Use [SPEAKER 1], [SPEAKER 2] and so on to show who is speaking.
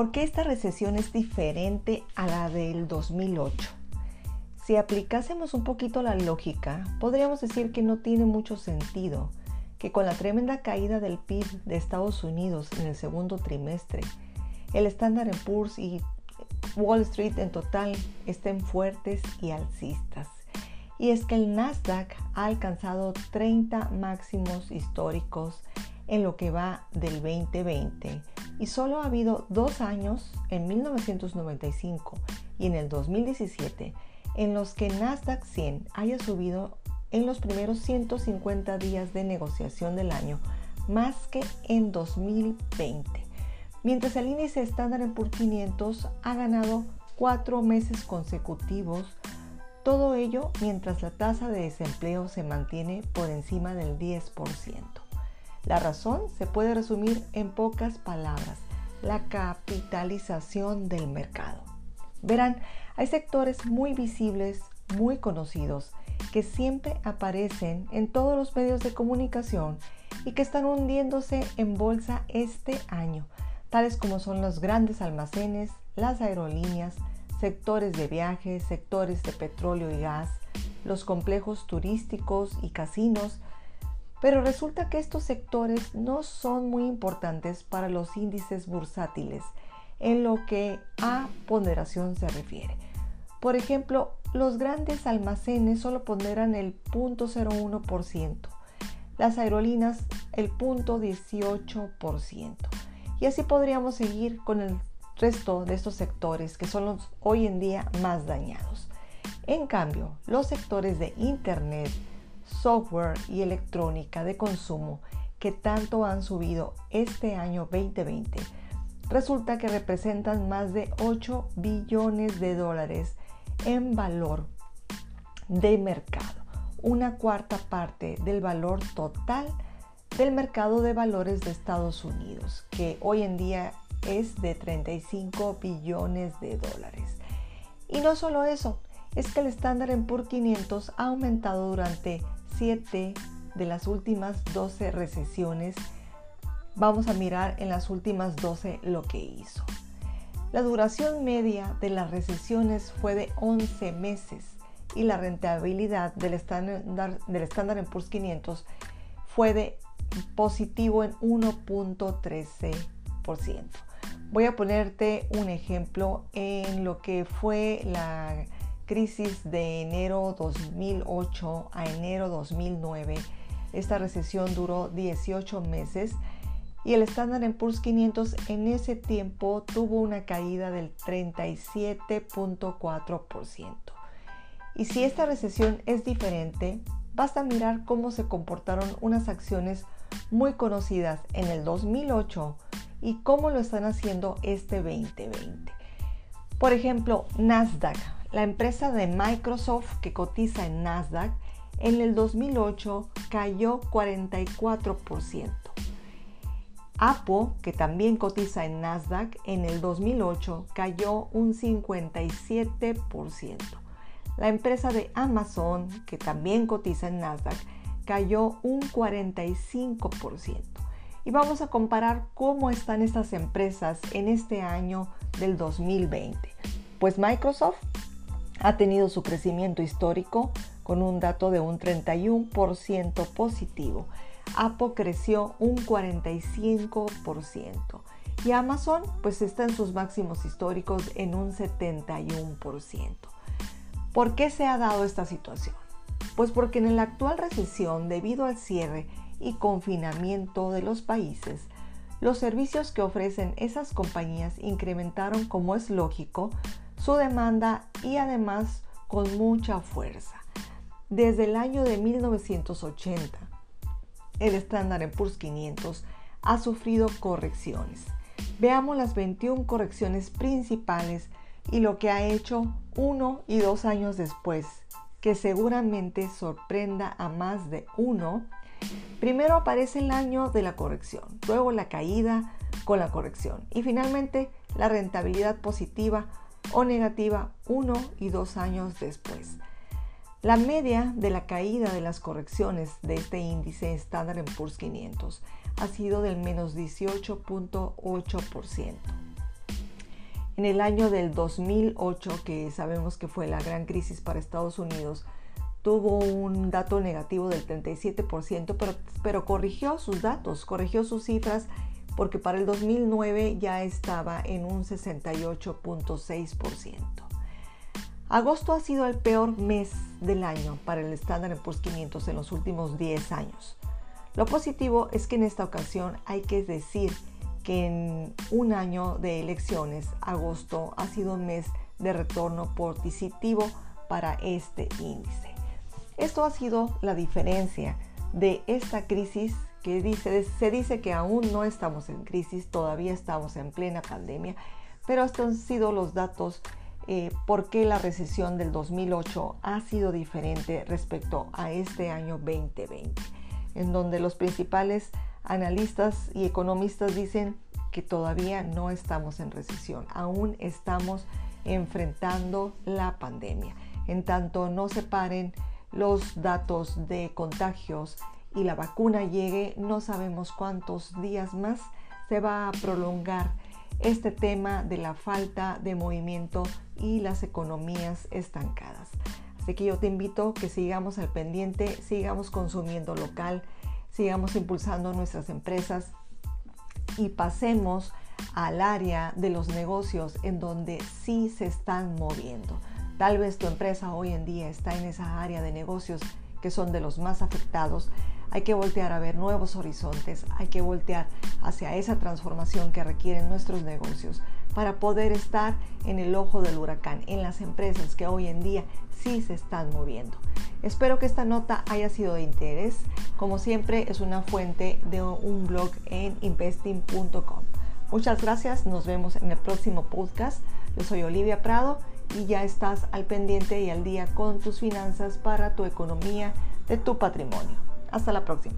[SPEAKER 1] ¿Por qué esta recesión es diferente a la del 2008? Si aplicásemos un poquito la lógica, podríamos decir que no tiene mucho sentido que con la tremenda caída del PIB de Estados Unidos en el segundo trimestre, el Standard Poor's y Wall Street en total estén fuertes y alcistas. Y es que el Nasdaq ha alcanzado 30 máximos históricos en lo que va del 2020 y solo ha habido dos años, en 1995 y en el 2017, en los que Nasdaq 100 haya subido en los primeros 150 días de negociación del año, más que en 2020. Mientras el índice estándar por 500 ha ganado cuatro meses consecutivos, todo ello mientras la tasa de desempleo se mantiene por encima del 10%. La razón se puede resumir en pocas palabras, la capitalización del mercado. Verán, hay sectores muy visibles, muy conocidos, que siempre aparecen en todos los medios de comunicación y que están hundiéndose en bolsa este año, tales como son los grandes almacenes, las aerolíneas, sectores de viajes, sectores de petróleo y gas, los complejos turísticos y casinos, pero resulta que estos sectores no son muy importantes para los índices bursátiles en lo que a ponderación se refiere. Por ejemplo, los grandes almacenes solo ponderan el 0.01%, las aerolíneas el 0.18%. Y así podríamos seguir con el resto de estos sectores que son los hoy en día más dañados. En cambio, los sectores de Internet, software y electrónica de consumo que tanto han subido este año 2020, resulta que representan más de 8 billones de dólares en valor de mercado, una cuarta parte del valor total del mercado de valores de Estados Unidos, que hoy en día es de 35 billones de dólares. Y no solo eso, es que el estándar en por 500 ha aumentado durante 7 de las últimas 12 recesiones. Vamos a mirar en las últimas 12 lo que hizo. La duración media de las recesiones fue de 11 meses y la rentabilidad del estándar del Standard Poor's 500 fue de positivo en 1.13%. Voy a ponerte un ejemplo en lo que fue la crisis de enero 2008 a enero 2009. Esta recesión duró 18 meses y el Standard Poor's 500 en ese tiempo tuvo una caída del 37.4%. Y si esta recesión es diferente, basta mirar cómo se comportaron unas acciones muy conocidas en el 2008 y cómo lo están haciendo este 2020. Por ejemplo, Nasdaq, la empresa de Microsoft que cotiza en Nasdaq, en el 2008 cayó 44%. Apple, que también cotiza en Nasdaq, en el 2008 cayó un 57%. La empresa de Amazon, que también cotiza en Nasdaq, cayó un 45%. Y vamos a comparar cómo están estas empresas en este año del 2020. Pues Microsoft ha tenido su crecimiento histórico con un dato de un 31% positivo Apple creció un 45% y Amazon pues está en sus máximos históricos en un 71%. ¿Por qué se ha dado esta situación? Pues porque en la actual recesión, debido al cierre y confinamiento de los países, los servicios que ofrecen esas compañías incrementaron, como es lógico, su demanda y además con mucha fuerza. Desde el año de 1980, el estándar en Poor's 500 ha sufrido correcciones. Veamos las 21 correcciones principales y lo que ha hecho uno y dos años después, que seguramente sorprenda a más de uno. Primero aparece el año de la corrección, luego la caída con la corrección y finalmente la rentabilidad positiva o negativa uno y dos años después. La media de la caída de las correcciones de este índice Standard Poor's 500 ha sido del menos 18.8%. En el año del 2008, que sabemos que fue la gran crisis para Estados Unidos, tuvo un dato negativo del 37%, pero, pero corrigió sus datos, corrigió sus cifras porque para el 2009 ya estaba en un 68.6%. Agosto ha sido el peor mes del año para el Standard Poor's 500 en los últimos 10 años. Lo positivo es que en esta ocasión hay que decir que en un año de elecciones, agosto ha sido un mes de retorno positivo para este índice. Esto ha sido la diferencia de esta crisis que dice, se dice que aún no estamos en crisis, todavía estamos en plena pandemia, pero estos han sido los datos eh, por qué la recesión del 2008 ha sido diferente respecto a este año 2020, en donde los principales analistas y economistas dicen que todavía no estamos en recesión, aún estamos enfrentando la pandemia. En tanto no se paren los datos de contagios y la vacuna llegue, no sabemos cuántos días más se va a prolongar este tema de la falta de movimiento y las economías estancadas. Así que yo te invito que sigamos al pendiente, sigamos consumiendo local, sigamos impulsando nuestras empresas y pasemos al área de los negocios en donde sí se están moviendo. Tal vez tu empresa hoy en día está en esa área de negocios que son de los más afectados, hay que voltear a ver nuevos horizontes, hay que voltear hacia esa transformación que requieren nuestros negocios para poder estar en el ojo del huracán, en las empresas que hoy en día sí se están moviendo. Espero que esta nota haya sido de interés. Como siempre, es una fuente de un blog en investing.com. Muchas gracias, nos vemos en el próximo podcast. Yo soy Olivia Prado y ya estás al pendiente y al día con tus finanzas para tu economía de tu patrimonio. Hasta la próxima.